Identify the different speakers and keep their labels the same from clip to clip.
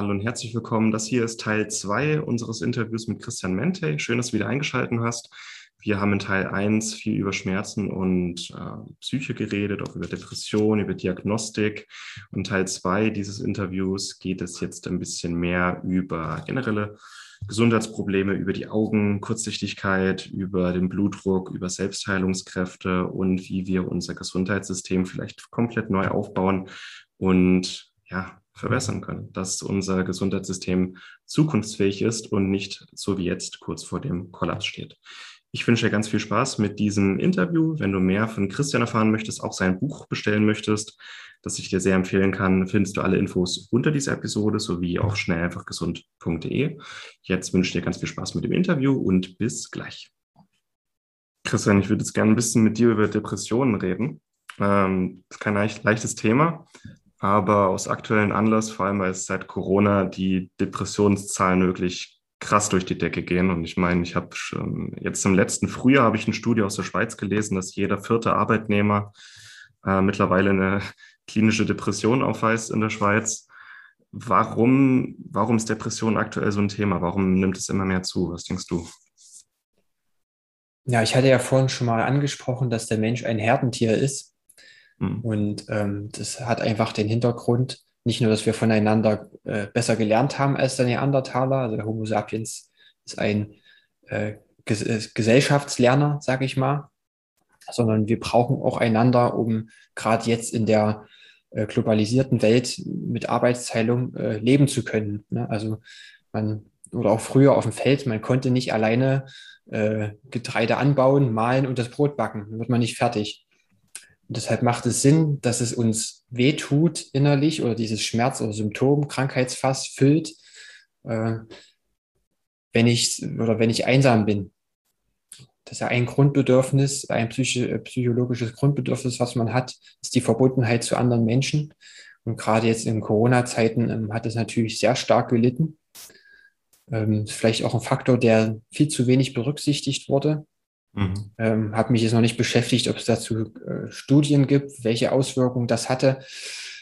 Speaker 1: Hallo und herzlich willkommen. Das hier ist Teil 2 unseres Interviews mit Christian Mente. Schön, dass du wieder eingeschaltet hast. Wir haben in Teil 1 viel über Schmerzen und äh, Psyche geredet, auch über Depression, über Diagnostik. Und Teil 2 dieses Interviews geht es jetzt ein bisschen mehr über generelle Gesundheitsprobleme, über die Augen, Kurzsichtigkeit, über den Blutdruck, über Selbstheilungskräfte und wie wir unser Gesundheitssystem vielleicht komplett neu aufbauen und ja, verbessern können, dass unser Gesundheitssystem zukunftsfähig ist und nicht so wie jetzt kurz vor dem Kollaps steht. Ich wünsche dir ganz viel Spaß mit diesem Interview. Wenn du mehr von Christian erfahren möchtest, auch sein Buch bestellen möchtest, das ich dir sehr empfehlen kann, findest du alle Infos unter dieser Episode sowie auf schnelleinfachgesund.de. Jetzt wünsche ich dir ganz viel Spaß mit dem Interview und bis gleich. Christian, ich würde jetzt gerne ein bisschen mit dir über Depressionen reden. Ähm, das ist kein leichtes Thema, aber aus aktuellen Anlass, vor allem weil es seit Corona die Depressionszahlen wirklich krass durch die Decke gehen. Und ich meine, ich habe schon jetzt im letzten Frühjahr habe ich eine Studie aus der Schweiz gelesen, dass jeder vierte Arbeitnehmer äh, mittlerweile eine klinische Depression aufweist in der Schweiz. Warum, warum ist Depression aktuell so ein Thema? Warum nimmt es immer mehr zu? Was denkst du?
Speaker 2: Ja, ich hatte ja vorhin schon mal angesprochen, dass der Mensch ein Herdentier ist. Mhm. Und ähm, das hat einfach den Hintergrund, nicht nur, dass wir voneinander äh, besser gelernt haben als der Neandertaler, also der Homo sapiens ist ein äh, Ges äh, Gesellschaftslerner, sage ich mal, sondern wir brauchen auch einander, um gerade jetzt in der äh, globalisierten Welt mit Arbeitsteilung äh, leben zu können. Ne? Also man, oder auch früher auf dem Feld, man konnte nicht alleine äh, Getreide anbauen, mahlen und das Brot backen, dann wird man nicht fertig. Und deshalb macht es Sinn, dass es uns wehtut innerlich oder dieses Schmerz- oder Symptom, Krankheitsfass füllt, äh, wenn ich oder wenn ich einsam bin. Das ist ja ein Grundbedürfnis, ein psychi psychologisches Grundbedürfnis, was man hat, ist die Verbundenheit zu anderen Menschen. Und gerade jetzt in Corona-Zeiten ähm, hat es natürlich sehr stark gelitten. Ähm, vielleicht auch ein Faktor, der viel zu wenig berücksichtigt wurde. Mhm. Ähm, habe mich jetzt noch nicht beschäftigt, ob es dazu äh, Studien gibt, welche Auswirkungen das hatte.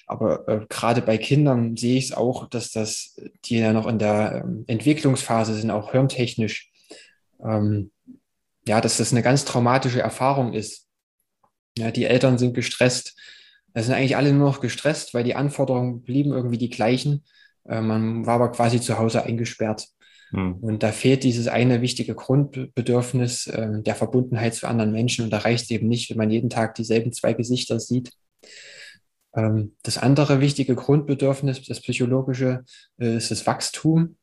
Speaker 2: Aber äh, gerade bei Kindern sehe ich es auch, dass das, die ja noch in der ähm, Entwicklungsphase sind, auch hirntechnisch, ähm, ja, dass das eine ganz traumatische Erfahrung ist. Ja, die Eltern sind gestresst. Es sind eigentlich alle nur noch gestresst, weil die Anforderungen blieben irgendwie die gleichen. Äh, man war aber quasi zu Hause eingesperrt. Hm. Und da fehlt dieses eine wichtige Grundbedürfnis äh, der Verbundenheit zu anderen Menschen. Und da reicht es eben nicht, wenn man jeden Tag dieselben zwei Gesichter sieht. Ähm, das andere wichtige Grundbedürfnis, das psychologische, äh, ist das Wachstum.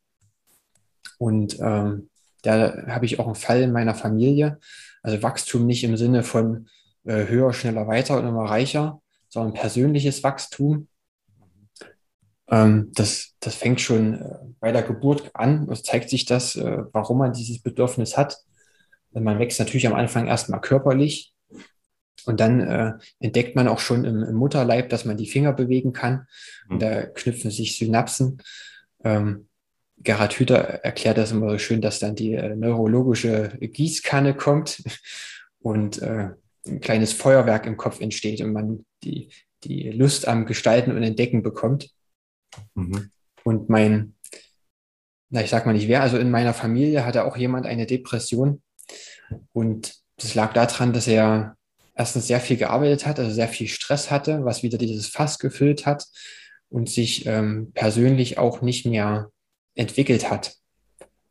Speaker 2: Und ähm, da habe ich auch einen Fall in meiner Familie. Also Wachstum nicht im Sinne von äh, höher, schneller, weiter und immer reicher, sondern persönliches Wachstum. Ähm, das, das fängt schon äh, bei der Geburt an. Es zeigt sich das, äh, warum man dieses Bedürfnis hat. Man wächst natürlich am Anfang erstmal körperlich und dann äh, entdeckt man auch schon im, im, Mutterleib, dass man die Finger bewegen kann. Und da knüpfen sich Synapsen. Ähm, Gerhard Hüther erklärt das immer so schön, dass dann die äh, neurologische Gießkanne kommt und äh, ein kleines Feuerwerk im Kopf entsteht und man die, die Lust am Gestalten und Entdecken bekommt. Mhm. Und mein, na, ich sag mal nicht wer, also in meiner Familie hatte auch jemand eine Depression. Und das lag daran, dass er erstens sehr viel gearbeitet hat, also sehr viel Stress hatte, was wieder dieses Fass gefüllt hat und sich ähm, persönlich auch nicht mehr entwickelt hat.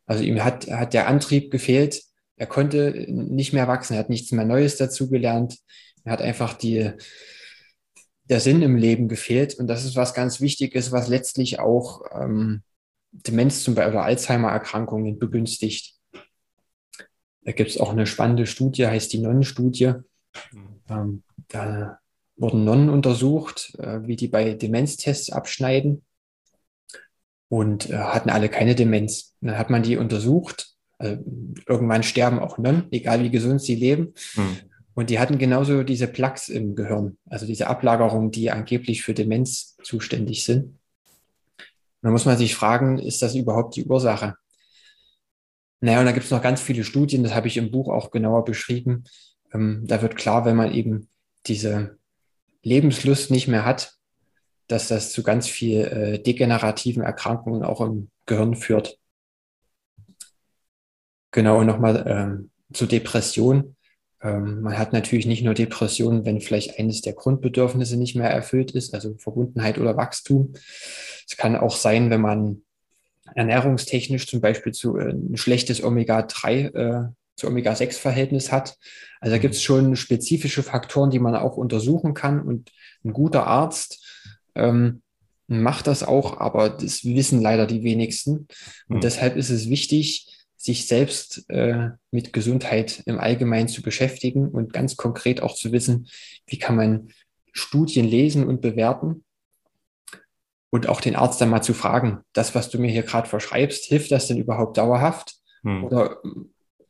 Speaker 2: Also ihm hat, hat der Antrieb gefehlt. Er konnte nicht mehr wachsen. Er hat nichts mehr Neues dazugelernt. Er hat einfach die, der Sinn im Leben gefehlt. Und das ist was ganz Wichtiges, was letztlich auch ähm, Demenz zum Beispiel oder Alzheimer-Erkrankungen begünstigt. Da gibt es auch eine spannende Studie, heißt die Nonnenstudie. Ähm, da wurden Nonnen untersucht, äh, wie die bei Demenztests abschneiden. und äh, hatten alle keine Demenz. Und dann hat man die untersucht. Also irgendwann sterben auch Nonnen, egal wie gesund sie leben. Mhm. Und die hatten genauso diese Plaques im Gehirn, also diese Ablagerungen, die angeblich für Demenz zuständig sind. Da muss man sich fragen, ist das überhaupt die Ursache? Naja, und da gibt es noch ganz viele Studien, das habe ich im Buch auch genauer beschrieben. Ähm, da wird klar, wenn man eben diese Lebenslust nicht mehr hat, dass das zu ganz viel äh, degenerativen Erkrankungen auch im Gehirn führt. Genau, und nochmal ähm, zur Depression. Ähm, man hat natürlich nicht nur Depressionen, wenn vielleicht eines der Grundbedürfnisse nicht mehr erfüllt ist, also Verbundenheit oder Wachstum. Es kann auch sein, wenn man ernährungstechnisch zum Beispiel zu äh, ein schlechtes Omega-3 äh, zu Omega-6-Verhältnis hat. Also da gibt es schon spezifische Faktoren, die man auch untersuchen kann. Und ein guter Arzt ähm, macht das auch, aber das wissen leider die wenigsten. Und mhm. deshalb ist es wichtig, sich selbst äh, mit Gesundheit im Allgemeinen zu beschäftigen und ganz konkret auch zu wissen, wie kann man Studien lesen und bewerten und auch den Arzt dann mal zu fragen, das, was du mir hier gerade verschreibst, hilft das denn überhaupt dauerhaft? Hm. Oder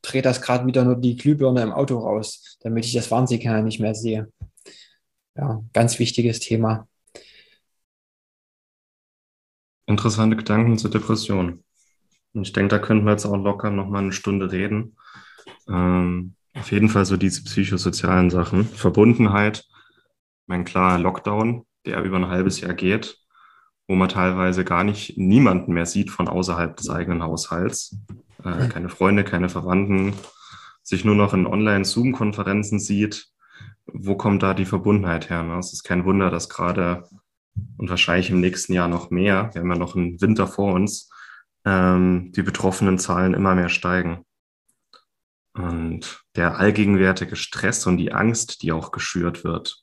Speaker 2: dreht das gerade wieder nur die Glühbirne im Auto raus, damit ich das Warnsignal nicht mehr sehe? Ja, ganz wichtiges Thema.
Speaker 1: Interessante Gedanken zur Depression. Und ich denke, da könnten wir jetzt auch locker noch mal eine Stunde reden. Ähm, auf jeden Fall so diese psychosozialen Sachen. Verbundenheit, mein klarer Lockdown, der über ein halbes Jahr geht, wo man teilweise gar nicht niemanden mehr sieht von außerhalb des eigenen Haushalts. Äh, keine Freunde, keine Verwandten, sich nur noch in Online-Zoom-Konferenzen sieht. Wo kommt da die Verbundenheit her? Ne? Es ist kein Wunder, dass gerade und wahrscheinlich im nächsten Jahr noch mehr, wir haben ja noch einen Winter vor uns, ähm, die betroffenen Zahlen immer mehr steigen. Und der allgegenwärtige Stress und die Angst, die auch geschürt wird,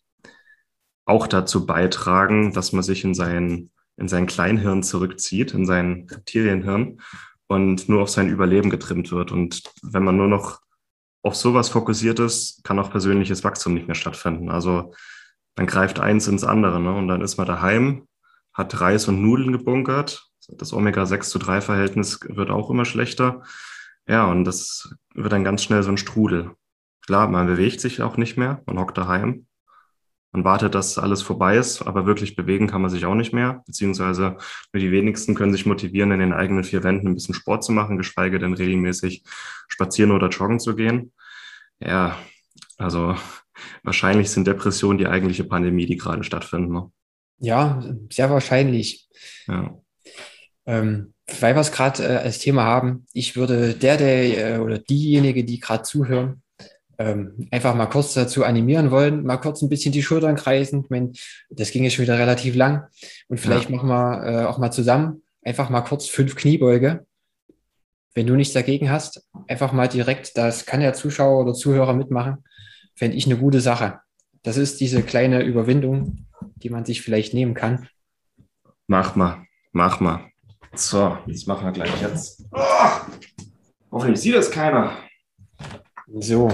Speaker 1: auch dazu beitragen, dass man sich in sein, in sein Kleinhirn zurückzieht, in sein Reptilienhirn und nur auf sein Überleben getrimmt wird. Und wenn man nur noch auf sowas fokussiert ist, kann auch persönliches Wachstum nicht mehr stattfinden. Also dann greift eins ins andere. Ne? Und dann ist man daheim, hat Reis und Nudeln gebunkert. Das Omega-6 zu 3 Verhältnis wird auch immer schlechter. Ja, und das wird dann ganz schnell so ein Strudel. Klar, man bewegt sich auch nicht mehr, man hockt daheim. Man wartet, dass alles vorbei ist, aber wirklich bewegen kann man sich auch nicht mehr. Beziehungsweise nur die wenigsten können sich motivieren, in den eigenen vier Wänden ein bisschen Sport zu machen, geschweige denn regelmäßig spazieren oder joggen zu gehen. Ja, also wahrscheinlich sind Depressionen die eigentliche Pandemie, die gerade stattfindet. Ne?
Speaker 2: Ja, sehr wahrscheinlich. Ja. Ähm, weil wir es gerade äh, als Thema haben, ich würde der, der äh, oder diejenige, die gerade zuhören, ähm, einfach mal kurz dazu animieren wollen, mal kurz ein bisschen die Schultern kreisen. Ich meine, das ging jetzt schon wieder relativ lang. Und vielleicht ja. machen wir äh, auch mal zusammen einfach mal kurz fünf Kniebeuge. Wenn du nichts dagegen hast, einfach mal direkt, das kann der Zuschauer oder Zuhörer mitmachen, fände ich eine gute Sache. Das ist diese kleine Überwindung, die man sich vielleicht nehmen kann.
Speaker 1: Mach mal, mach mal. So, jetzt machen wir gleich jetzt. Oh, hoffentlich sieht das keiner.
Speaker 2: So.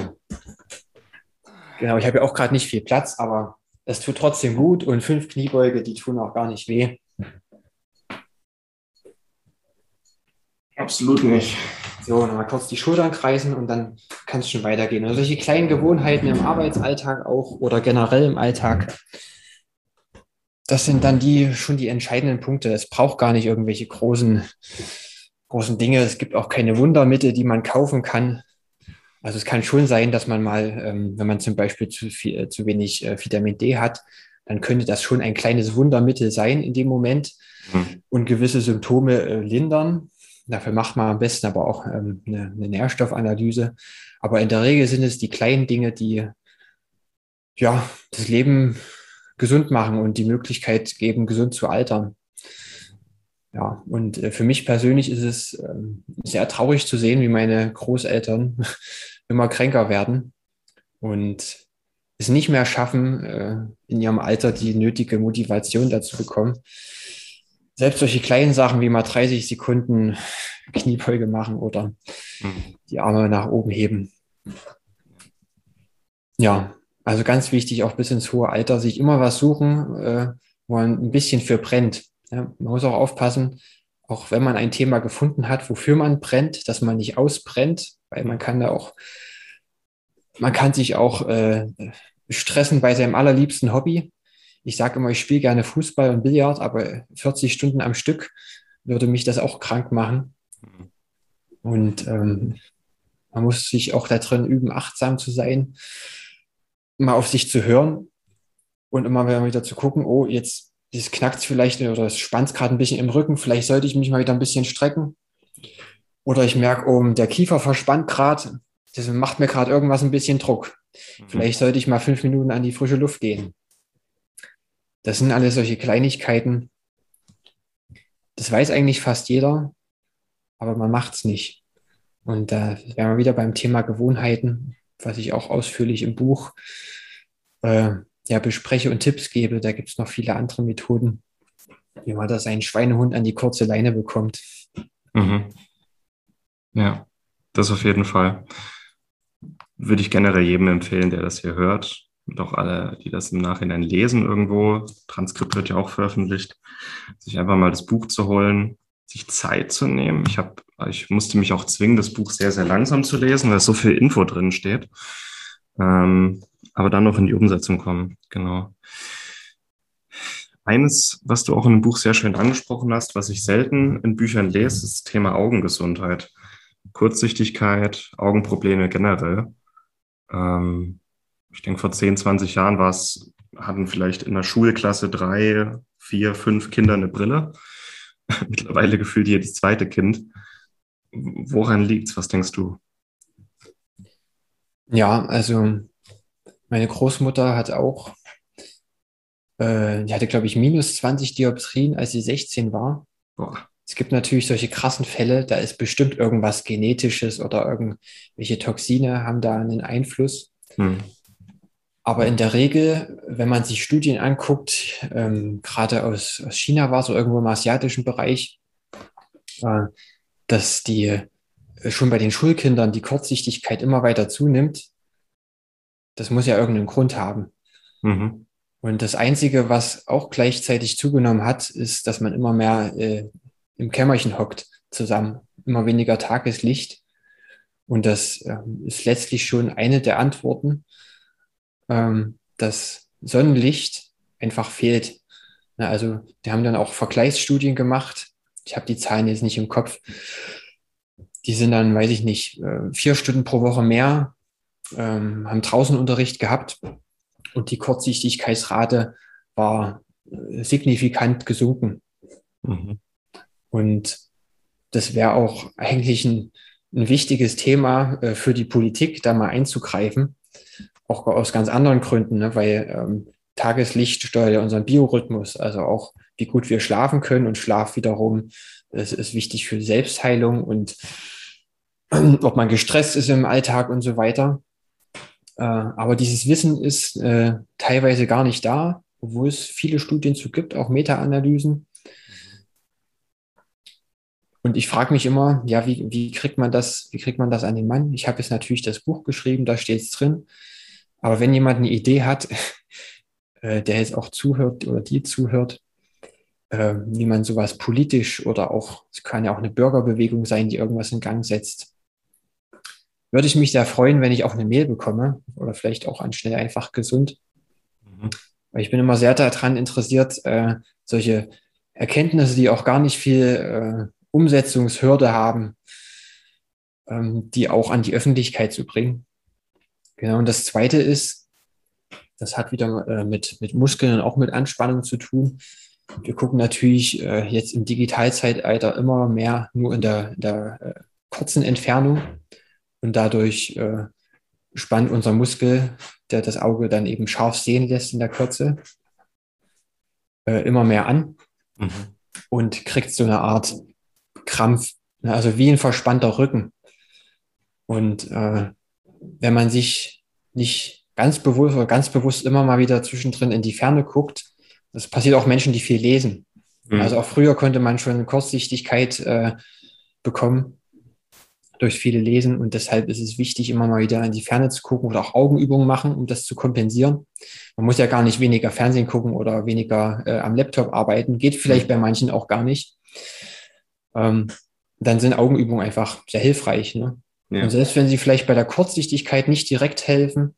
Speaker 2: Genau, ich habe ja auch gerade nicht viel Platz, aber es tut trotzdem gut und fünf Kniebeuge, die tun auch gar nicht weh.
Speaker 1: Absolut nicht.
Speaker 2: So, nochmal kurz die Schultern kreisen und dann kann es schon weitergehen. Also solche kleinen Gewohnheiten im Arbeitsalltag auch oder generell im Alltag, das sind dann die schon die entscheidenden Punkte. Es braucht gar nicht irgendwelche großen, großen Dinge. Es gibt auch keine Wundermittel, die man kaufen kann. Also es kann schon sein, dass man mal, ähm, wenn man zum Beispiel zu, viel, äh, zu wenig äh, Vitamin D hat, dann könnte das schon ein kleines Wundermittel sein in dem Moment mhm. und gewisse Symptome äh, lindern. Dafür macht man am besten aber auch ähm, eine, eine Nährstoffanalyse. Aber in der Regel sind es die kleinen Dinge, die ja das Leben gesund machen und die Möglichkeit geben, gesund zu altern. Ja, und äh, für mich persönlich ist es ähm, sehr traurig zu sehen, wie meine Großeltern immer kränker werden und es nicht mehr schaffen, äh, in ihrem Alter die nötige Motivation dazu bekommen, selbst solche kleinen Sachen wie mal 30 Sekunden Kniebeuge machen oder mhm. die Arme nach oben heben. Ja, also ganz wichtig, auch bis ins hohe Alter, sich immer was suchen, äh, wo man ein bisschen für brennt. Ja, man muss auch aufpassen, auch wenn man ein Thema gefunden hat, wofür man brennt, dass man nicht ausbrennt, weil man kann da auch, man kann sich auch äh, stressen bei seinem allerliebsten Hobby. Ich sage immer, ich spiele gerne Fußball und Billard, aber 40 Stunden am Stück würde mich das auch krank machen. Mhm. Und ähm, man muss sich auch da drin üben, achtsam zu sein, mal auf sich zu hören und immer wieder zu gucken, oh, jetzt das knackt vielleicht oder es spannt gerade ein bisschen im Rücken, vielleicht sollte ich mich mal wieder ein bisschen strecken. Oder ich merke, oh, der Kiefer verspannt gerade, das macht mir gerade irgendwas ein bisschen Druck. Mhm. Vielleicht sollte ich mal fünf Minuten an die frische Luft gehen. Das sind alles solche Kleinigkeiten. Das weiß eigentlich fast jeder, aber man macht es nicht. Und da äh, wären wir wieder beim Thema Gewohnheiten, was ich auch ausführlich im Buch äh, ja, bespreche und Tipps gebe. Da gibt es noch viele andere Methoden, wie man da seinen Schweinehund an die kurze Leine bekommt.
Speaker 1: Mhm. Ja, das auf jeden Fall. Würde ich generell jedem empfehlen, der das hier hört. Und auch alle, die das im Nachhinein lesen irgendwo. Transkript wird ja auch veröffentlicht. Sich einfach mal das Buch zu holen, sich Zeit zu nehmen. Ich habe, ich musste mich auch zwingen, das Buch sehr, sehr langsam zu lesen, weil so viel Info drin steht. Ähm, aber dann noch in die Umsetzung kommen. Genau. Eines, was du auch in dem Buch sehr schön angesprochen hast, was ich selten in Büchern lese, ist das Thema Augengesundheit. Kurzsichtigkeit, Augenprobleme generell. Ähm, ich denke, vor 10, 20 Jahren war es, hatten vielleicht in der Schulklasse drei, vier, fünf Kinder eine Brille. Mittlerweile gefühlt jedes zweite Kind. Woran liegt es? Was denkst du?
Speaker 2: Ja, also meine Großmutter hat auch, äh, die hatte, glaube ich, minus 20 Dioptrien, als sie 16 war. Boah. Es gibt natürlich solche krassen Fälle, da ist bestimmt irgendwas Genetisches oder irgendwelche Toxine haben da einen Einfluss. Hm. Aber in der Regel, wenn man sich Studien anguckt, ähm, gerade aus, aus China war es oder irgendwo im asiatischen Bereich, äh, dass die äh, schon bei den Schulkindern die Kurzsichtigkeit immer weiter zunimmt. Das muss ja irgendeinen Grund haben. Mhm. Und das Einzige, was auch gleichzeitig zugenommen hat, ist, dass man immer mehr äh, im Kämmerchen hockt zusammen, immer weniger Tageslicht. Und das äh, ist letztlich schon eine der Antworten ähm, das Sonnenlicht einfach fehlt. Na, also die haben dann auch Vergleichsstudien gemacht. Ich habe die Zahlen jetzt nicht im Kopf. Die sind dann, weiß ich nicht, äh, vier Stunden pro Woche mehr, ähm, haben draußen Unterricht gehabt und die Kurzsichtigkeitsrate war äh, signifikant gesunken. Mhm. Und das wäre auch eigentlich ein, ein wichtiges Thema äh, für die Politik, da mal einzugreifen auch aus ganz anderen Gründen, ne? weil ähm, Tageslicht steuert ja unseren Biorhythmus, also auch wie gut wir schlafen können und Schlaf wiederum ist, ist wichtig für Selbstheilung und ob man gestresst ist im Alltag und so weiter. Äh, aber dieses Wissen ist äh, teilweise gar nicht da, obwohl es viele Studien zu gibt, auch Meta-Analysen. Und ich frage mich immer, ja, wie, wie kriegt man das, wie kriegt man das an den Mann? Ich habe jetzt natürlich das Buch geschrieben, da steht es drin. Aber wenn jemand eine Idee hat, äh, der jetzt auch zuhört oder die zuhört, äh, wie man sowas politisch oder auch, es kann ja auch eine Bürgerbewegung sein, die irgendwas in Gang setzt, würde ich mich sehr freuen, wenn ich auch eine Mail bekomme oder vielleicht auch an schnell einfach gesund. Mhm. Weil ich bin immer sehr daran interessiert, äh, solche Erkenntnisse, die auch gar nicht viel äh, Umsetzungshürde haben, ähm, die auch an die Öffentlichkeit zu bringen. Genau, und das Zweite ist, das hat wieder äh, mit, mit Muskeln und auch mit Anspannung zu tun. Wir gucken natürlich äh, jetzt im Digitalzeitalter immer mehr nur in der, in der äh, kurzen Entfernung und dadurch spannt unser Muskel, der das Auge dann eben scharf sehen lässt in der Kürze, immer mehr an mhm. und kriegt so eine Art Krampf, ne, also wie ein verspannter Rücken. Und äh, wenn man sich nicht ganz bewusst oder ganz bewusst immer mal wieder zwischendrin in die Ferne guckt, das passiert auch Menschen, die viel lesen. Mhm. Also auch früher konnte man schon Kurzsichtigkeit äh, bekommen durch viele Lesen und deshalb ist es wichtig, immer mal wieder in die Ferne zu gucken oder auch Augenübungen machen, um das zu kompensieren. Man muss ja gar nicht weniger Fernsehen gucken oder weniger äh, am Laptop arbeiten, geht vielleicht mhm. bei manchen auch gar nicht. ähm, dann sind Augenübungen einfach sehr hilfreich. Ne? Ja. Und selbst wenn sie vielleicht bei der Kurzsichtigkeit nicht direkt helfen,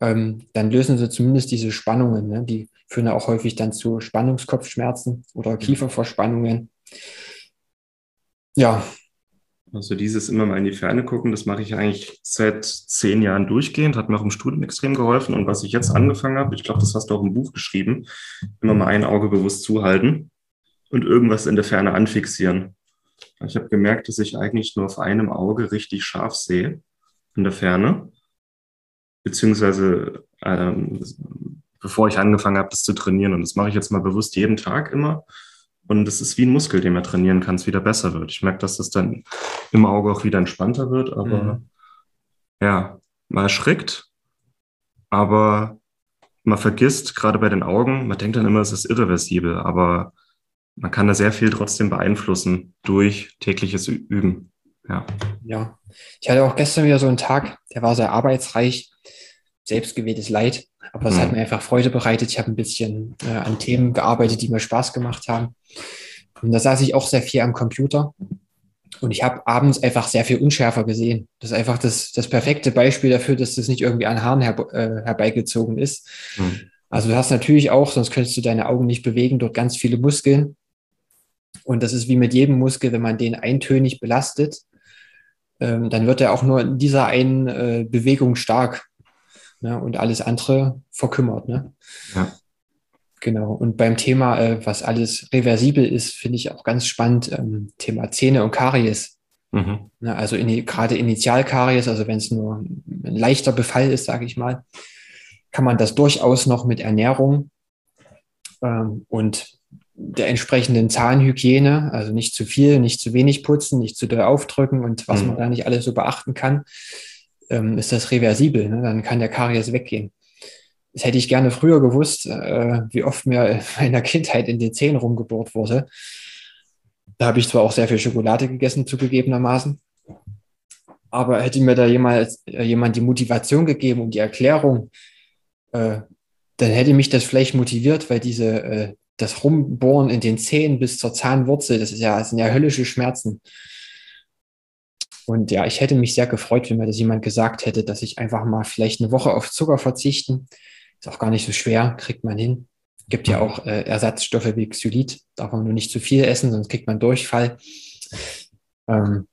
Speaker 2: ähm, dann lösen sie zumindest diese Spannungen. Ne? Die führen ja auch häufig dann zu Spannungskopfschmerzen oder Kieferverspannungen. Ja.
Speaker 1: Also dieses immer mal in die Ferne gucken, das mache ich eigentlich seit zehn Jahren durchgehend, hat mir auch im Studium extrem geholfen. Und was ich jetzt angefangen habe, ich glaube, das hast du auch im Buch geschrieben, immer mal ein Auge bewusst zuhalten und irgendwas in der Ferne anfixieren. Ich habe gemerkt, dass ich eigentlich nur auf einem Auge richtig scharf sehe in der Ferne. Beziehungsweise ähm, bevor ich angefangen habe, das zu trainieren. Und das mache ich jetzt mal bewusst jeden Tag immer. Und es ist wie ein Muskel, den man trainieren kann, es wieder besser wird. Ich merke, dass das dann im Auge auch wieder entspannter wird, aber mhm. ja, man erschrickt, aber man vergisst, gerade bei den Augen, man denkt dann immer, es ist irreversibel, aber man kann da sehr viel trotzdem beeinflussen durch tägliches Üben. Ja.
Speaker 2: ja. Ich hatte auch gestern wieder so einen Tag, der war sehr arbeitsreich, selbstgewähltes Leid, aber es mhm. hat mir einfach Freude bereitet. Ich habe ein bisschen äh, an Themen gearbeitet, die mir Spaß gemacht haben. Und da saß ich auch sehr viel am Computer. Und ich habe abends einfach sehr viel unschärfer gesehen. Das ist einfach das, das perfekte Beispiel dafür, dass das nicht irgendwie an Haaren her, äh, herbeigezogen ist. Mhm. Also du hast natürlich auch, sonst könntest du deine Augen nicht bewegen, dort ganz viele Muskeln. Und das ist wie mit jedem Muskel, wenn man den eintönig belastet, ähm, dann wird er auch nur in dieser einen äh, Bewegung stark ne? und alles andere verkümmert. Ne? Ja. Genau. Und beim Thema, äh, was alles reversibel ist, finde ich auch ganz spannend, ähm, Thema Zähne und Karies. Mhm. Ne? Also in, gerade Initialkaries, also wenn es nur ein leichter Befall ist, sage ich mal, kann man das durchaus noch mit Ernährung ähm, und der entsprechenden Zahnhygiene, also nicht zu viel, nicht zu wenig putzen, nicht zu doll aufdrücken und was mhm. man da nicht alles so beachten kann, ähm, ist das reversibel. Ne? Dann kann der Karies weggehen. Das hätte ich gerne früher gewusst, äh, wie oft mir in der Kindheit in den Zähnen rumgebohrt wurde. Da habe ich zwar auch sehr viel Schokolade gegessen, zugegebenermaßen, aber hätte mir da jemand, äh, jemand die Motivation gegeben und die Erklärung, äh, dann hätte mich das vielleicht motiviert, weil diese äh, das Rumbohren in den Zähnen bis zur Zahnwurzel, das ist ja, das sind ja höllische Schmerzen. Und ja, ich hätte mich sehr gefreut, wenn mir das jemand gesagt hätte, dass ich einfach mal vielleicht eine Woche auf Zucker verzichten. Ist auch gar nicht so schwer, kriegt man hin. Gibt ja auch äh, Ersatzstoffe wie Xylit, darf man nur nicht zu viel essen, sonst kriegt man Durchfall. Ähm,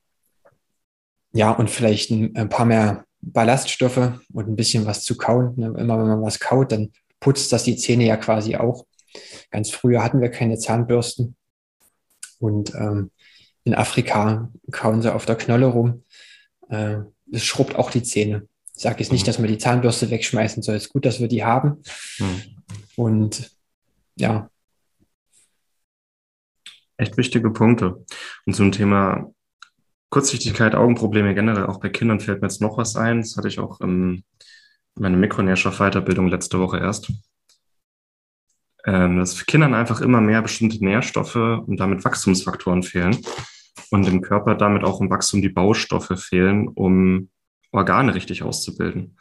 Speaker 2: ja, und vielleicht ein, ein, paar mehr Ballaststoffe und ein bisschen was zu kauen. Ne, immer wenn man was kaut, dann putzt das die Zähne ja quasi auch. Ganz früher hatten wir keine Zahnbürsten. Und ähm, in Afrika kauen sie auf der Knolle rum. Äh, es schrubbt auch die Zähne. Ich sage jetzt nicht, mhm. dass man die Zahnbürste wegschmeißen soll. Es ist gut, dass wir die haben. Mhm. Und ja.
Speaker 1: Echt wichtige Punkte. Und zum Thema Kurzsichtigkeit, Augenprobleme generell, auch bei Kindern fällt mir jetzt noch was ein. Das hatte ich auch in meiner Mikronährstoffweiterbildung letzte Woche erst ähm, dass Kindern einfach immer mehr bestimmte Nährstoffe und damit Wachstumsfaktoren fehlen und im Körper damit auch im Wachstum die Baustoffe fehlen, um Organe richtig auszubilden.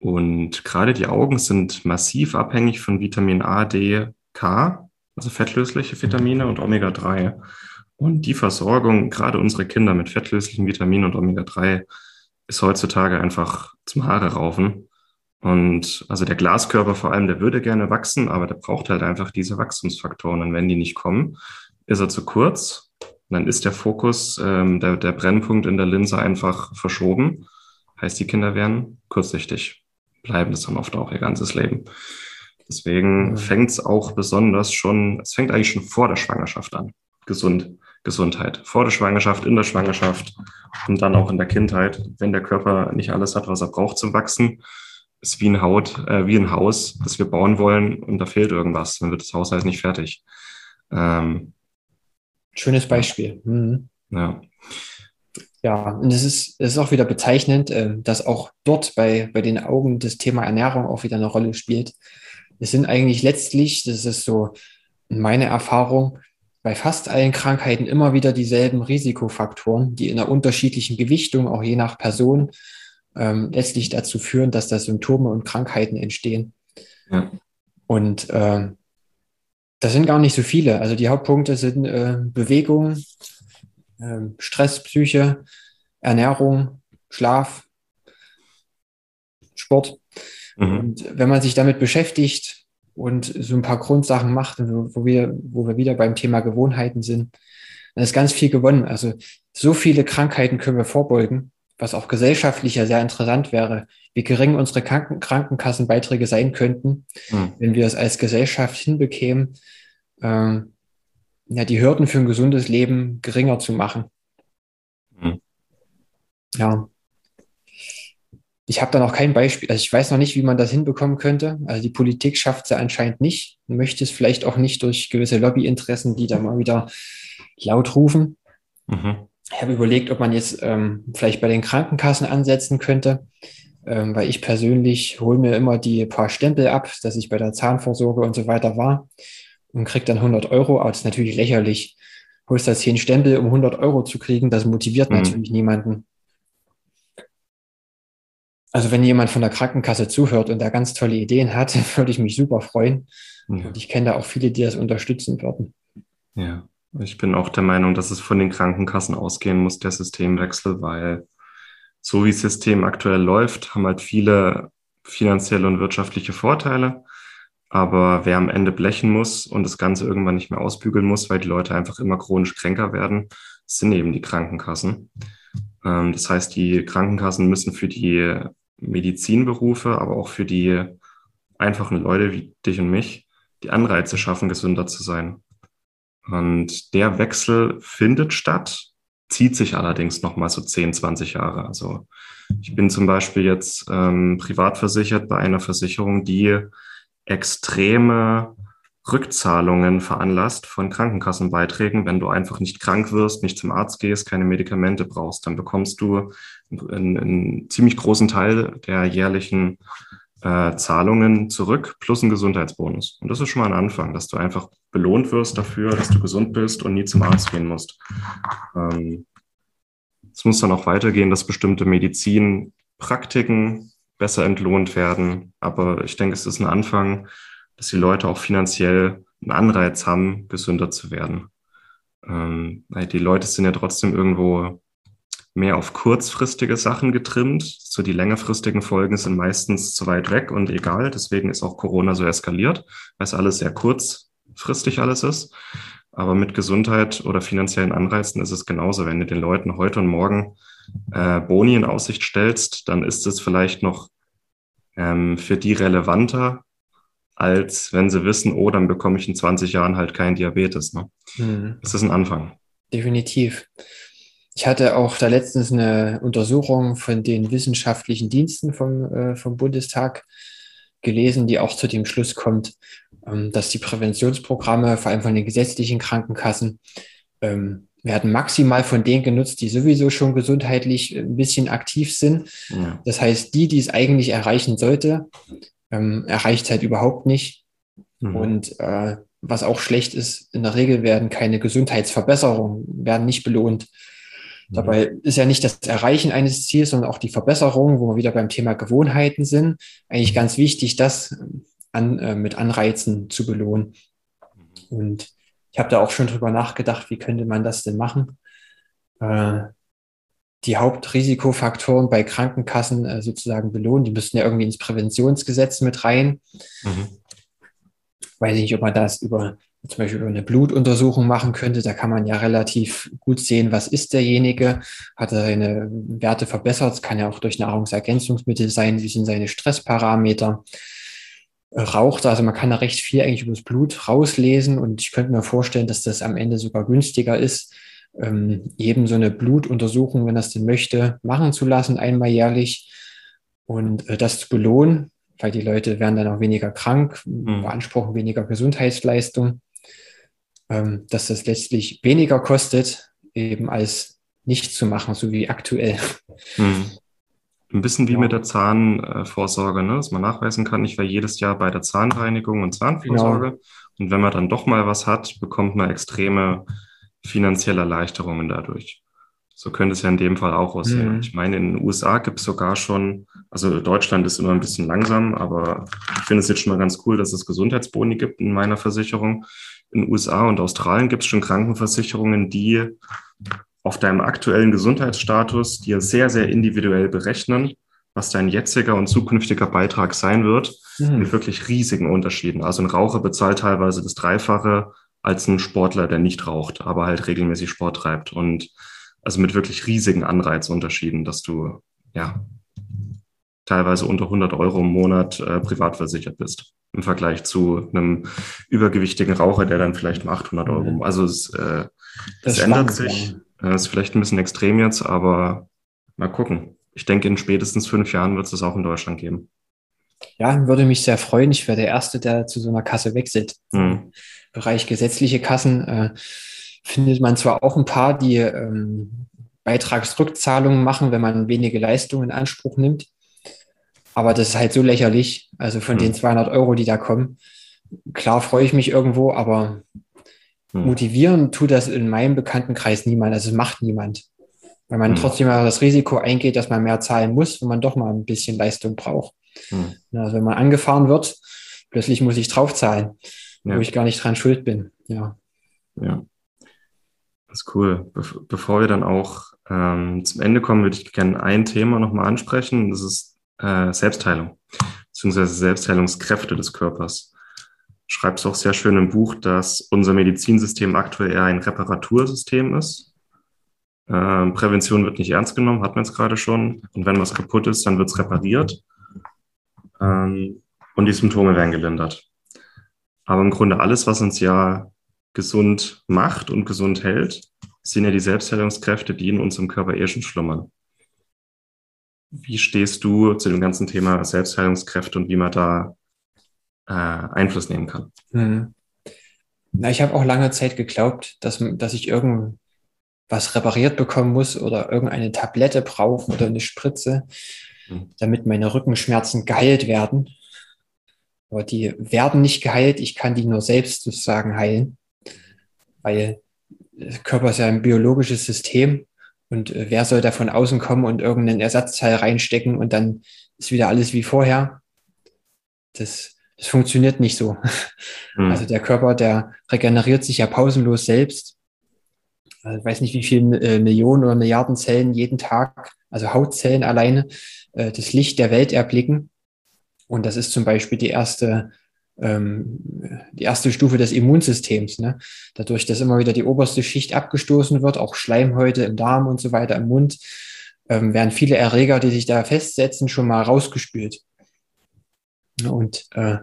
Speaker 1: Und gerade die Augen sind massiv abhängig von Vitamin A, D, K, also fettlösliche Vitamine und Omega-3. Und die Versorgung, gerade unsere Kinder mit fettlöslichen Vitaminen und Omega-3, ist heutzutage einfach zum Haare raufen. Und also der Glaskörper vor allem, der würde gerne wachsen, aber der braucht halt einfach diese Wachstumsfaktoren. Und wenn die nicht kommen, ist er zu kurz. dann ist der Fokus, ähm, der, der Brennpunkt in der Linse einfach verschoben. Heißt, die Kinder werden kurzsichtig, bleiben das dann oft auch ihr ganzes Leben. Deswegen mhm. fängt es auch besonders schon, es fängt eigentlich schon vor der Schwangerschaft an. Gesund, Gesundheit. Vor der Schwangerschaft, in der Schwangerschaft und dann auch in der Kindheit, wenn der Körper nicht alles hat, was er braucht zum Wachsen, ist wie ein, Haut, äh, wie ein Haus, das wir bauen wollen und da fehlt irgendwas, dann wird das Haus halt nicht fertig. Ähm,
Speaker 2: Schönes Beispiel. Mhm. Ja. Ja, und es ist, es ist auch wieder bezeichnend, äh, dass auch dort bei, bei den Augen das Thema Ernährung auch wieder eine Rolle spielt. Es sind eigentlich letztlich, das ist so meine Erfahrung, bei fast allen Krankheiten immer wieder dieselben Risikofaktoren, die in einer unterschiedlichen Gewichtung, auch je nach Person, ähm, letztlich dazu führen, dass da Symptome und Krankheiten entstehen. Ja. Und äh, das sind gar nicht so viele. Also die Hauptpunkte sind äh, Bewegung, ähm, Stress, Psyche, Ernährung, Schlaf, Sport. Mhm. Und wenn man sich damit beschäftigt und so ein paar Grundsachen macht, wo wir, wo wir wieder beim Thema Gewohnheiten sind, dann ist ganz viel gewonnen. Also so viele Krankheiten können wir vorbeugen, was auch gesellschaftlich ja sehr interessant wäre, wie gering unsere Kranken Krankenkassenbeiträge sein könnten, mhm. wenn wir es als Gesellschaft hinbekämen, äh, ja, die Hürden für ein gesundes Leben geringer zu machen. Mhm. Ja. Ich habe da noch kein Beispiel, also ich weiß noch nicht, wie man das hinbekommen könnte. Also die Politik schafft es ja anscheinend nicht, möchte es vielleicht auch nicht durch gewisse Lobbyinteressen, die da mal wieder laut rufen. Mhm. Ich habe überlegt, ob man jetzt ähm, vielleicht bei den Krankenkassen ansetzen könnte, ähm, weil ich persönlich hole mir immer die paar Stempel ab, dass ich bei der Zahnvorsorge und so weiter war und kriege dann 100 Euro, aber das ist natürlich lächerlich. Holst da 10 Stempel, um 100 Euro zu kriegen, das motiviert mhm. natürlich niemanden. Also wenn jemand von der Krankenkasse zuhört und da ganz tolle Ideen hat, würde ich mich super freuen. Ja. Und ich kenne da auch viele, die das unterstützen würden.
Speaker 1: Ja, ich bin auch der Meinung, dass es von den Krankenkassen ausgehen muss, der Systemwechsel, weil so wie das System aktuell läuft, haben halt viele finanzielle und wirtschaftliche Vorteile. Aber wer am Ende blechen muss und das Ganze irgendwann nicht mehr ausbügeln muss, weil die Leute einfach immer chronisch kränker werden, sind eben die Krankenkassen. Ähm, das heißt, die Krankenkassen müssen für die Medizinberufe, aber auch für die einfachen Leute wie dich und mich die Anreize schaffen, gesünder zu sein. Und der Wechsel findet statt, zieht sich allerdings noch mal so 10, 20 Jahre. Also ich bin zum Beispiel jetzt ähm, privat versichert bei einer Versicherung, die extreme Rückzahlungen veranlasst von Krankenkassenbeiträgen. Wenn du einfach nicht krank wirst, nicht zum Arzt gehst, keine Medikamente brauchst, dann bekommst du einen, einen ziemlich großen Teil der jährlichen äh, Zahlungen zurück plus einen Gesundheitsbonus. Und das ist schon mal ein Anfang, dass du einfach belohnt wirst dafür, dass du gesund bist und nie zum Arzt gehen musst. Ähm, es muss dann auch weitergehen, dass bestimmte Medizinpraktiken besser entlohnt werden. Aber ich denke, es ist ein Anfang, dass die Leute auch finanziell einen Anreiz haben, gesünder zu werden. Ähm, die Leute sind ja trotzdem irgendwo mehr auf kurzfristige Sachen getrimmt. So die längerfristigen Folgen sind meistens zu weit weg und egal. Deswegen ist auch Corona so eskaliert, weil es alles sehr kurzfristig alles ist. Aber mit Gesundheit oder finanziellen Anreizen ist es genauso. Wenn du den Leuten heute und morgen äh, Boni in Aussicht stellst, dann ist es vielleicht noch ähm, für die relevanter, als wenn sie wissen, oh, dann bekomme ich in 20 Jahren halt keinen Diabetes. Ne? Mhm. Das ist ein Anfang.
Speaker 2: Definitiv. Ich hatte auch da letztens eine Untersuchung von den wissenschaftlichen Diensten vom, äh, vom Bundestag gelesen, die auch zu dem Schluss kommt, ähm, dass die Präventionsprogramme, vor allem von den gesetzlichen Krankenkassen, ähm, werden maximal von denen genutzt, die sowieso schon gesundheitlich ein bisschen aktiv sind. Ja. Das heißt, die, die es eigentlich erreichen sollte, ähm, erreicht halt überhaupt nicht. Mhm. Und äh, was auch schlecht ist, in der Regel werden keine Gesundheitsverbesserungen, werden nicht belohnt. Mhm. Dabei ist ja nicht das Erreichen eines Ziels, sondern auch die Verbesserung, wo wir wieder beim Thema Gewohnheiten sind, eigentlich ganz wichtig, das an, äh, mit Anreizen zu belohnen. Mhm. Und ich habe da auch schon drüber nachgedacht, wie könnte man das denn machen? Äh, die Hauptrisikofaktoren bei Krankenkassen äh, sozusagen belohnen. Die müssten ja irgendwie ins Präventionsgesetz mit rein. Mhm. Weiß ich nicht, ob man das über zum Beispiel über eine Blutuntersuchung machen könnte. Da kann man ja relativ gut sehen, was ist derjenige, hat er seine Werte verbessert. Es kann ja auch durch Nahrungsergänzungsmittel sein, wie sind seine Stressparameter. Raucht, also man kann da recht viel eigentlich über das Blut rauslesen und ich könnte mir vorstellen, dass das am Ende sogar günstiger ist, ähm, eben so eine Blutuntersuchung, wenn das denn möchte, machen zu lassen, einmal jährlich und äh, das zu belohnen, weil die Leute werden dann auch weniger krank, mhm. beanspruchen weniger Gesundheitsleistung, ähm, dass das letztlich weniger kostet, eben als nicht zu machen, so wie aktuell.
Speaker 1: Mhm. Ein bisschen wie ja. mit der Zahnvorsorge, ne? dass man nachweisen kann, ich war jedes Jahr bei der Zahnreinigung und Zahnvorsorge. Genau. Und wenn man dann doch mal was hat, bekommt man extreme finanzielle Erleichterungen dadurch. So könnte es ja in dem Fall auch aussehen. Mhm. Ich meine, in den USA gibt es sogar schon, also Deutschland ist immer ein bisschen langsam, aber ich finde es jetzt schon mal ganz cool, dass es Gesundheitsboni gibt in meiner Versicherung. In den USA und Australien gibt es schon Krankenversicherungen, die auf deinem aktuellen Gesundheitsstatus dir sehr, sehr individuell berechnen, was dein jetziger und zukünftiger Beitrag sein wird, mhm. mit wirklich riesigen Unterschieden. Also ein Raucher bezahlt teilweise das Dreifache als ein Sportler, der nicht raucht, aber halt regelmäßig Sport treibt. Und also mit wirklich riesigen Anreizunterschieden, dass du ja teilweise unter 100 Euro im Monat äh, privat versichert bist im Vergleich zu einem übergewichtigen Raucher, der dann vielleicht mal 800 Euro. Mhm. Also es, äh, es ändert sich. Äh, ist vielleicht ein bisschen extrem jetzt, aber mal gucken. Ich denke, in spätestens fünf Jahren wird es das auch in Deutschland geben.
Speaker 2: Ja, würde mich sehr freuen. Ich wäre der Erste, der zu so einer Kasse wechselt. Mhm. Bereich gesetzliche Kassen äh, findet man zwar auch ein paar, die ähm, Beitragsrückzahlungen machen, wenn man wenige Leistungen in Anspruch nimmt. Aber das ist halt so lächerlich. Also von mhm. den 200 Euro, die da kommen. Klar freue ich mich irgendwo, aber mhm. motivieren tut das in meinem Bekanntenkreis niemand. Also es macht niemand. Weil man mhm. trotzdem das Risiko eingeht, dass man mehr zahlen muss, wenn man doch mal ein bisschen Leistung braucht. Mhm. Also wenn man angefahren wird, plötzlich muss ich draufzahlen, ja. wo ich gar nicht dran schuld bin. Ja.
Speaker 1: Ja. Das ist cool. Be bevor wir dann auch ähm, zum Ende kommen, würde ich gerne ein Thema nochmal ansprechen. Das ist äh, Selbstheilung, beziehungsweise Selbstheilungskräfte des Körpers. Schreibst auch sehr schön im Buch, dass unser Medizinsystem aktuell eher ein Reparatursystem ist. Äh, Prävention wird nicht ernst genommen, hat man es gerade schon. Und wenn was kaputt ist, dann wird es repariert. Ähm, und die Symptome werden gelindert. Aber im Grunde alles, was uns ja gesund macht und gesund hält, sind ja die Selbstheilungskräfte, die in unserem Körper eh schon schlummern. Wie stehst du zu dem ganzen Thema Selbstheilungskräfte und wie man da äh, Einfluss nehmen kann? Hm.
Speaker 2: Na, ich habe auch lange Zeit geglaubt, dass, dass ich irgendwas repariert bekommen muss oder irgendeine Tablette brauche oder eine Spritze, hm. damit meine Rückenschmerzen geheilt werden. Aber die werden nicht geheilt, ich kann die nur selbst sozusagen heilen, weil der Körper ist ja ein biologisches System und äh, wer soll da von außen kommen und irgendeinen Ersatzteil reinstecken und dann ist wieder alles wie vorher? Das, das funktioniert nicht so. Mhm. Also der Körper, der regeneriert sich ja pausenlos selbst. Also ich weiß nicht, wie viele äh, Millionen oder Milliarden Zellen jeden Tag, also Hautzellen alleine, äh, das Licht der Welt erblicken. Und das ist zum Beispiel die erste die erste Stufe des Immunsystems. Ne? Dadurch, dass immer wieder die oberste Schicht abgestoßen wird, auch Schleimhäute im Darm und so weiter, im Mund, ähm, werden viele Erreger, die sich da festsetzen, schon mal rausgespült. Und äh,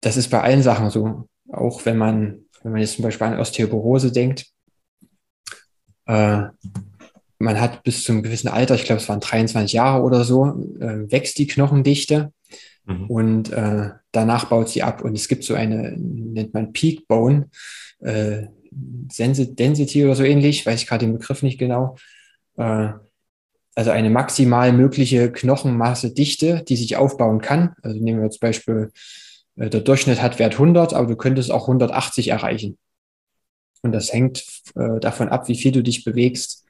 Speaker 2: das ist bei allen Sachen so. Auch wenn man, wenn man jetzt zum Beispiel an Osteoporose denkt, äh, man hat bis zum gewissen Alter, ich glaube, es waren 23 Jahre oder so, äh, wächst die Knochendichte Mhm. Und äh, danach baut sie ab. Und es gibt so eine, nennt man Peak Bone, äh, Density oder so ähnlich, weiß ich gerade den Begriff nicht genau. Äh, also eine maximal mögliche Knochenmasse-Dichte, die sich aufbauen kann. Also nehmen wir zum Beispiel, äh, der Durchschnitt hat Wert 100, aber du könntest auch 180 erreichen. Und das hängt äh, davon ab, wie viel du dich bewegst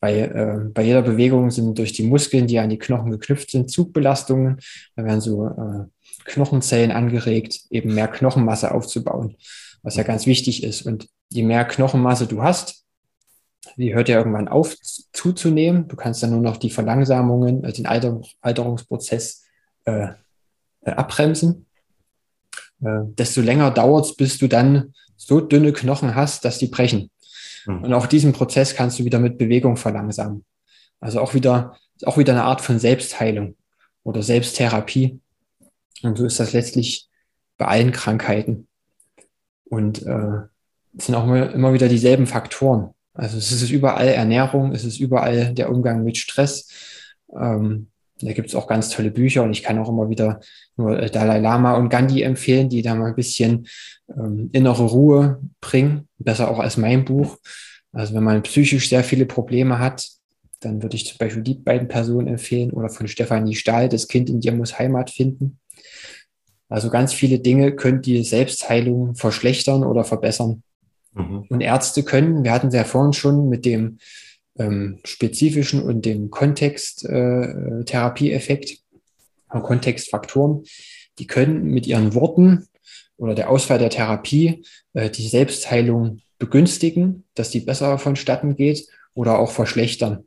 Speaker 2: bei, äh, bei jeder Bewegung sind durch die Muskeln, die an die Knochen geknüpft sind, Zugbelastungen. Da werden so äh, Knochenzellen angeregt, eben mehr Knochenmasse aufzubauen, was ja ganz wichtig ist. Und je mehr Knochenmasse du hast, die hört ja irgendwann auf zuzunehmen. Du kannst dann nur noch die Verlangsamungen, also den Alter, Alterungsprozess äh, äh, abbremsen. Äh, desto länger dauert es, bis du dann so dünne Knochen hast, dass die brechen. Mhm. Und auch diesen Prozess kannst du wieder mit Bewegung verlangsamen. Also auch wieder, auch wieder eine Art von Selbstheilung oder Selbsttherapie. Und so ist das letztlich bei allen Krankheiten. Und äh, es sind auch immer wieder dieselben Faktoren. Also es ist überall Ernährung, es ist überall der Umgang mit Stress. Ähm, da gibt es auch ganz tolle Bücher und ich kann auch immer wieder nur äh, Dalai Lama und Gandhi empfehlen, die da mal ein bisschen ähm, innere Ruhe bringen. Besser auch als mein Buch. Also wenn man psychisch sehr viele Probleme hat, dann würde ich zum Beispiel die beiden Personen empfehlen oder von Stefanie Stahl, das Kind in dir muss Heimat finden. Also ganz viele Dinge können die Selbstheilung verschlechtern oder verbessern. Mhm. Und Ärzte können, wir hatten es ja vorhin schon mit dem ähm, spezifischen und dem Kontexttherapieeffekt, äh, Kontextfaktoren, die können mit ihren Worten oder der Auswahl der Therapie äh, die Selbstheilung begünstigen, dass die besser vonstatten geht oder auch verschlechtern.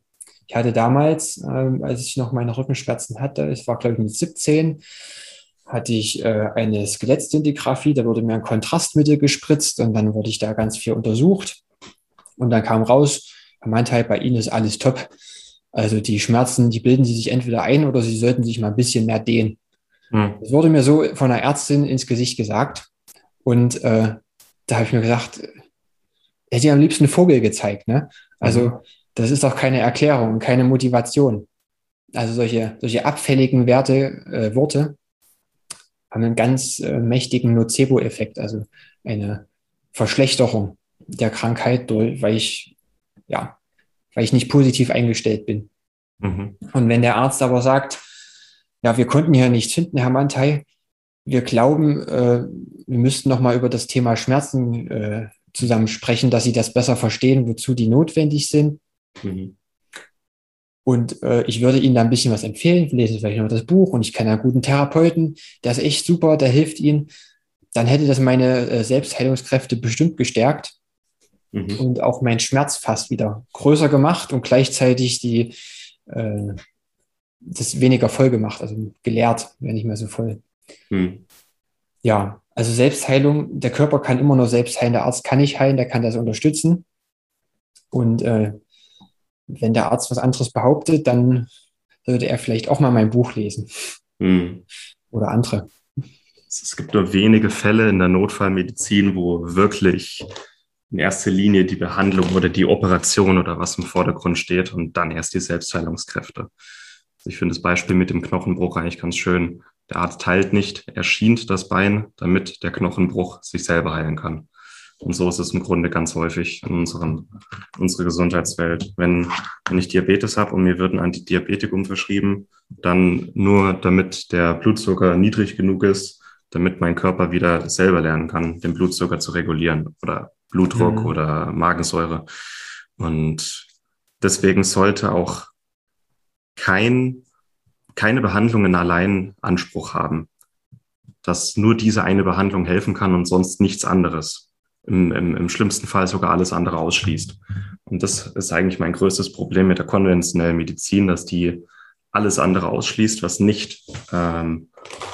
Speaker 2: Ich hatte damals, ähm, als ich noch meine Rückenschmerzen hatte, es war glaube ich mit 17, hatte ich äh, eine Skelettstendigraphie, da wurde mir ein Kontrastmittel gespritzt und dann wurde ich da ganz viel untersucht. Und dann kam raus, er meinte halt, bei Ihnen ist alles top. Also die Schmerzen, die bilden Sie sich entweder ein oder Sie sollten sich mal ein bisschen mehr dehnen. Hm. Das wurde mir so von einer Ärztin ins Gesicht gesagt. Und äh, da habe ich mir gesagt, er hätte ja am liebsten einen Vogel gezeigt. Ne? Also mhm. das ist doch keine Erklärung, keine Motivation. Also solche, solche abfälligen Werte, äh, Worte haben einen ganz äh, mächtigen Nocebo-Effekt, also eine Verschlechterung der Krankheit, durch, weil ich, ja, weil ich nicht positiv eingestellt bin. Mhm. Und wenn der Arzt aber sagt, ja, wir konnten hier nichts finden, Herr Mantei, wir glauben, äh, wir müssten noch mal über das Thema Schmerzen äh, zusammen sprechen, dass Sie das besser verstehen, wozu die notwendig sind. Mhm. Und äh, ich würde Ihnen da ein bisschen was empfehlen. Lesen Sie vielleicht noch das Buch und ich kenne einen guten Therapeuten, der ist echt super, der hilft Ihnen. Dann hätte das meine äh, Selbstheilungskräfte bestimmt gestärkt mhm. und auch meinen Schmerz fast wieder größer gemacht und gleichzeitig die, äh, das weniger voll gemacht, also geleert, wäre nicht mehr so voll. Mhm. Ja, also Selbstheilung, der Körper kann immer nur selbst heilen, der Arzt kann nicht heilen, der kann das unterstützen. Und äh, wenn der Arzt was anderes behauptet, dann sollte er vielleicht auch mal mein Buch lesen. Mhm. Oder andere.
Speaker 1: Es gibt nur wenige Fälle in der Notfallmedizin, wo wirklich in erster Linie die Behandlung oder die Operation oder was im Vordergrund steht und dann erst die Selbstheilungskräfte. Ich finde das Beispiel mit dem Knochenbruch eigentlich ganz schön. Der Arzt heilt nicht, er schient das Bein, damit der Knochenbruch sich selber heilen kann. Und so ist es im Grunde ganz häufig in unseren, unserer Gesundheitswelt. Wenn, wenn ich Diabetes habe und mir wird ein Antidiabetikum verschrieben, dann nur damit der Blutzucker niedrig genug ist, damit mein Körper wieder selber lernen kann, den Blutzucker zu regulieren oder Blutdruck mhm. oder Magensäure. Und deswegen sollte auch kein, keine Behandlungen allein Anspruch haben, dass nur diese eine Behandlung helfen kann und sonst nichts anderes. Im, im, im schlimmsten Fall sogar alles andere ausschließt. Und das ist eigentlich mein größtes Problem mit der konventionellen Medizin, dass die alles andere ausschließt, was nicht ähm,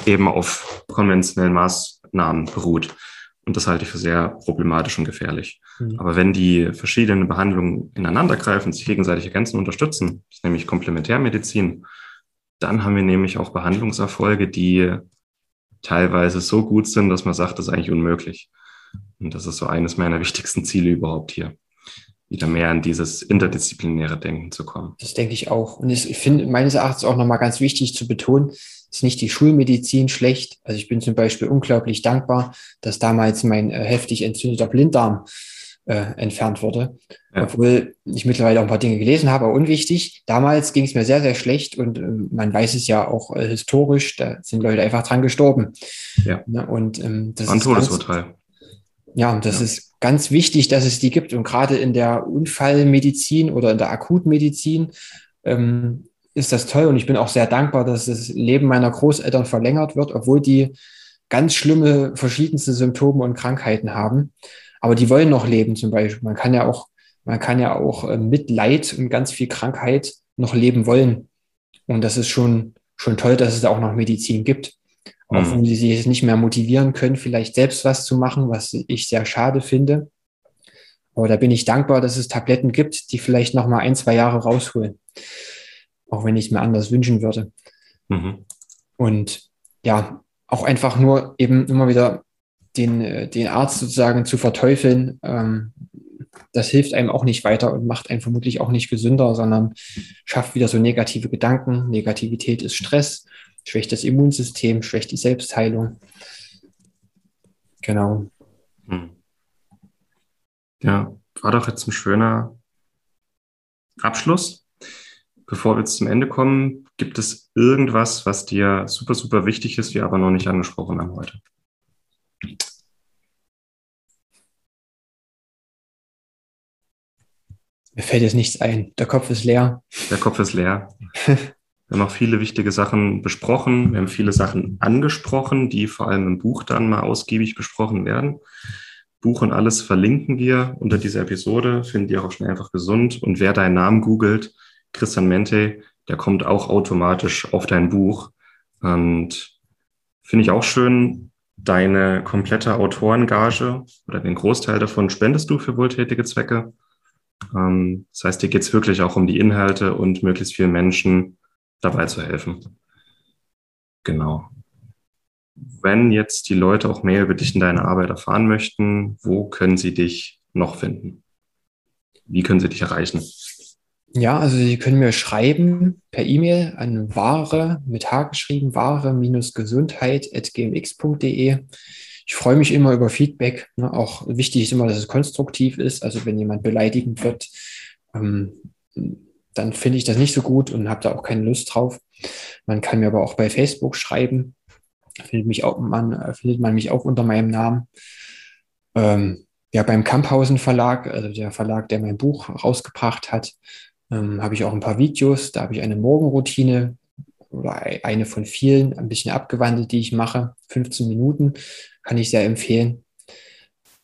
Speaker 1: eben auf konventionellen Maßnahmen beruht. Und das halte ich für sehr problematisch und gefährlich. Mhm. Aber wenn die verschiedenen Behandlungen ineinandergreifen, sich gegenseitig ergänzen und unterstützen, das ist nämlich Komplementärmedizin, dann haben wir nämlich auch Behandlungserfolge, die teilweise so gut sind, dass man sagt, das ist eigentlich unmöglich. Und das ist so eines meiner wichtigsten Ziele überhaupt hier, wieder mehr in dieses interdisziplinäre Denken zu kommen.
Speaker 2: Das denke ich auch. Und ich finde meines Erachtens auch nochmal ganz wichtig zu betonen, ist nicht die Schulmedizin schlecht. Also ich bin zum Beispiel unglaublich dankbar, dass damals mein äh, heftig entzündeter Blinddarm äh, entfernt wurde. Ja. Obwohl ich mittlerweile auch ein paar Dinge gelesen habe, aber unwichtig. Damals ging es mir sehr, sehr schlecht und äh, man weiß es ja auch äh, historisch, da sind Leute einfach dran gestorben. Ja. Ne? Und ähm, das
Speaker 1: Ein ist Todesurteil.
Speaker 2: Ganz, ja, und das ja. ist ganz wichtig, dass es die gibt. Und gerade in der Unfallmedizin oder in der Akutmedizin ähm, ist das toll und ich bin auch sehr dankbar, dass das Leben meiner Großeltern verlängert wird, obwohl die ganz schlimme verschiedenste Symptome und Krankheiten haben. Aber die wollen noch leben zum Beispiel. Man kann ja auch, man kann ja auch äh, mit Leid und ganz viel Krankheit noch leben wollen. Und das ist schon, schon toll, dass es da auch noch Medizin gibt. Auch mhm. wenn sie sich nicht mehr motivieren können, vielleicht selbst was zu machen, was ich sehr schade finde. Aber da bin ich dankbar, dass es Tabletten gibt, die vielleicht noch mal ein, zwei Jahre rausholen auch wenn ich es mir anders wünschen würde. Mhm. Und ja, auch einfach nur eben immer wieder den, äh, den Arzt sozusagen zu verteufeln, ähm, das hilft einem auch nicht weiter und macht einen vermutlich auch nicht gesünder, sondern schafft wieder so negative Gedanken. Negativität ist Stress, schwächt das Immunsystem, schwächt die Selbstheilung. Genau. Hm.
Speaker 1: Ja, war doch jetzt ein schöner Abschluss bevor wir jetzt zum Ende kommen, gibt es irgendwas, was dir super, super wichtig ist, wir aber noch nicht angesprochen haben heute?
Speaker 2: Mir fällt jetzt nichts ein. Der Kopf ist leer.
Speaker 1: Der Kopf ist leer. Wir haben auch viele wichtige Sachen besprochen. Wir haben viele Sachen angesprochen, die vor allem im Buch dann mal ausgiebig besprochen werden. Buch und alles verlinken wir unter dieser Episode. Findet ihr auch schnell einfach gesund. Und wer deinen Namen googelt, Christian Mente, der kommt auch automatisch auf dein Buch. Und finde ich auch schön, deine komplette Autorengage oder den Großteil davon spendest du für wohltätige Zwecke. Ähm, das heißt, dir geht es wirklich auch um die Inhalte und möglichst vielen Menschen dabei zu helfen. Genau. Wenn jetzt die Leute auch mehr über dich und deine Arbeit erfahren möchten, wo können sie dich noch finden? Wie können sie dich erreichen?
Speaker 2: Ja, also Sie können mir schreiben per E-Mail an wahre, mit H geschrieben, wahre-gesundheit.gmx.de. Ich freue mich immer über Feedback. Ne? Auch wichtig ist immer, dass es konstruktiv ist. Also wenn jemand beleidigend wird, ähm, dann finde ich das nicht so gut und habe da auch keine Lust drauf. Man kann mir aber auch bei Facebook schreiben. Findet, mich auch, man, äh, findet man mich auch unter meinem Namen. Ähm, ja, beim Kamphausen Verlag, also der Verlag, der mein Buch rausgebracht hat, ähm, habe ich auch ein paar Videos. Da habe ich eine Morgenroutine oder eine von vielen, ein bisschen abgewandelt, die ich mache. 15 Minuten kann ich sehr empfehlen.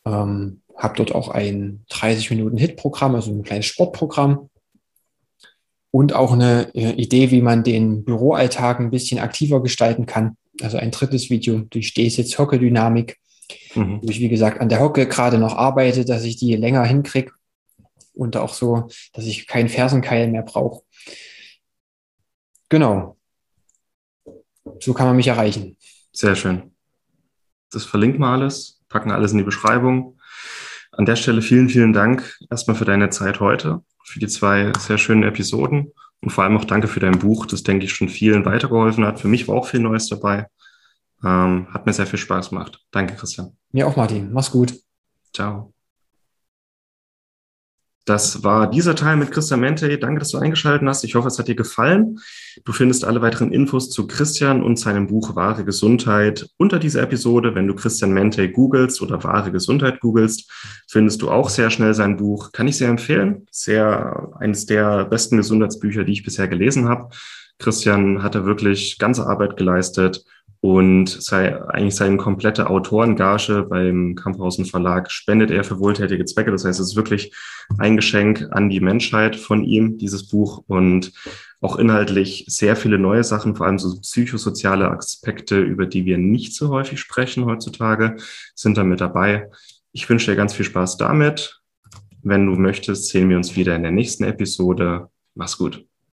Speaker 2: Ähm, habe dort auch ein 30 Minuten Hit-Programm, also ein kleines Sportprogramm. Und auch eine äh, Idee, wie man den Büroalltag ein bisschen aktiver gestalten kann. Also ein drittes Video durch Stehsitz Hocke-Dynamik, mhm. wo ich, wie gesagt, an der Hocke gerade noch arbeite, dass ich die länger hinkriege und auch so, dass ich keinen Fersenkeil mehr brauche. Genau. So kann man mich erreichen.
Speaker 1: Sehr schön. Das verlinken wir alles, packen alles in die Beschreibung. An der Stelle vielen, vielen Dank erstmal für deine Zeit heute, für die zwei sehr schönen Episoden und vor allem auch danke für dein Buch, das denke ich schon vielen weitergeholfen hat. Für mich war auch viel Neues dabei. Ähm, hat mir sehr viel Spaß gemacht. Danke, Christian.
Speaker 2: Mir auch, Martin. Mach's gut.
Speaker 1: Ciao. Das war dieser Teil mit Christian Mente. Danke, dass du eingeschaltet hast. Ich hoffe, es hat dir gefallen. Du findest alle weiteren Infos zu Christian und seinem Buch Wahre Gesundheit unter dieser Episode. Wenn du Christian Mente googelst oder Wahre Gesundheit googelst, findest du auch sehr schnell sein Buch. Kann ich sehr empfehlen. Sehr eines der besten Gesundheitsbücher, die ich bisher gelesen habe. Christian hat da wirklich ganze Arbeit geleistet und sei, eigentlich seine komplette Autorengage beim Kamphausen Verlag spendet er für wohltätige Zwecke. Das heißt, es ist wirklich ein Geschenk an die Menschheit von ihm, dieses Buch. Und auch inhaltlich sehr viele neue Sachen, vor allem so psychosoziale Aspekte, über die wir nicht so häufig sprechen heutzutage, sind da mit dabei. Ich wünsche dir ganz viel Spaß damit. Wenn du möchtest, sehen wir uns wieder in der nächsten Episode. Mach's gut.